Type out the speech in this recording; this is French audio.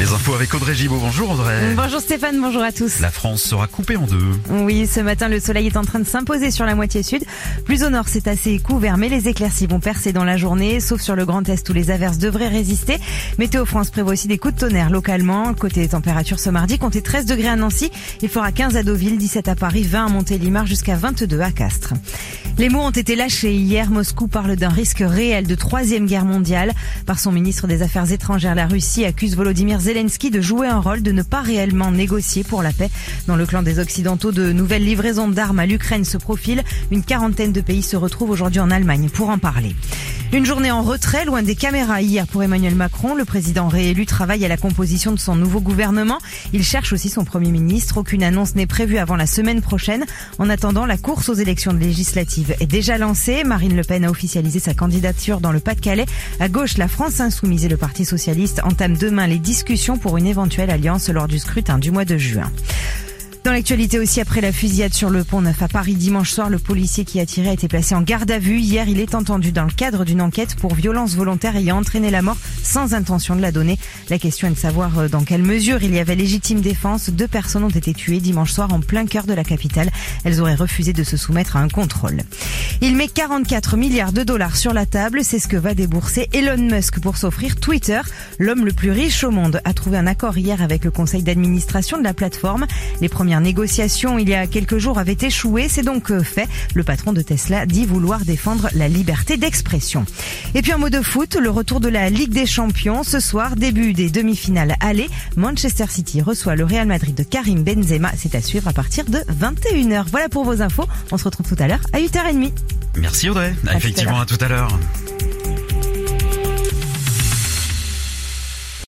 Les infos avec Audrey Gibaud. Bonjour Audrey. Bonjour Stéphane, bonjour à tous. La France sera coupée en deux. Oui, ce matin, le soleil est en train de s'imposer sur la moitié sud. Plus au nord, c'est assez couvert, mais les éclaircies vont percer dans la journée, sauf sur le Grand Est où les averses devraient résister. Météo France prévoit aussi des coups de tonnerre localement. Côté température ce mardi, comptez 13 degrés à Nancy. Il fera 15 à Deauville, 17 à Paris, 20 à Montélimar, jusqu'à 22 à Castres. Les mots ont été lâchés hier. Moscou parle d'un risque réel de troisième guerre mondiale. Par son ministre des Affaires étrangères, la Russie accuse Volodymyr Zelensky de jouer un rôle, de ne pas réellement négocier pour la paix. Dans le clan des Occidentaux, de nouvelles livraisons d'armes à l'Ukraine se profilent. Une quarantaine de pays se retrouvent aujourd'hui en Allemagne pour en parler. Une journée en retrait, loin des caméras hier pour Emmanuel Macron. Le président réélu travaille à la composition de son nouveau gouvernement. Il cherche aussi son premier ministre. Aucune annonce n'est prévue avant la semaine prochaine. En attendant, la course aux élections législatives est déjà lancée. Marine Le Pen a officialisé sa candidature dans le Pas-de-Calais. À gauche, la France insoumise et le Parti socialiste entament demain les discussions pour une éventuelle alliance lors du scrutin du mois de juin. Dans l'actualité aussi, après la fusillade sur le pont Neuf à Paris dimanche soir, le policier qui a tiré a été placé en garde à vue. Hier, il est entendu dans le cadre d'une enquête pour violence volontaire ayant entraîné la mort sans intention de la donner. La question est de savoir euh, dans quelle mesure il y avait légitime défense. Deux personnes ont été tuées dimanche soir en plein cœur de la capitale. Elles auraient refusé de se soumettre à un contrôle. Il met 44 milliards de dollars sur la table. C'est ce que va débourser Elon Musk pour s'offrir Twitter. L'homme le plus riche au monde a trouvé un accord hier avec le conseil d'administration de la plateforme. Les premiers première négociation il y a quelques jours avait échoué. C'est donc euh, fait. Le patron de Tesla dit vouloir défendre la liberté d'expression. Et puis en mode de foot, le retour de la Ligue des Champions. Ce soir, début des demi-finales aller. Manchester City reçoit le Real Madrid de Karim Benzema. C'est à suivre à partir de 21h. Voilà pour vos infos. On se retrouve tout à l'heure à 8h30. Merci Audrey. Effectivement, à tout à l'heure.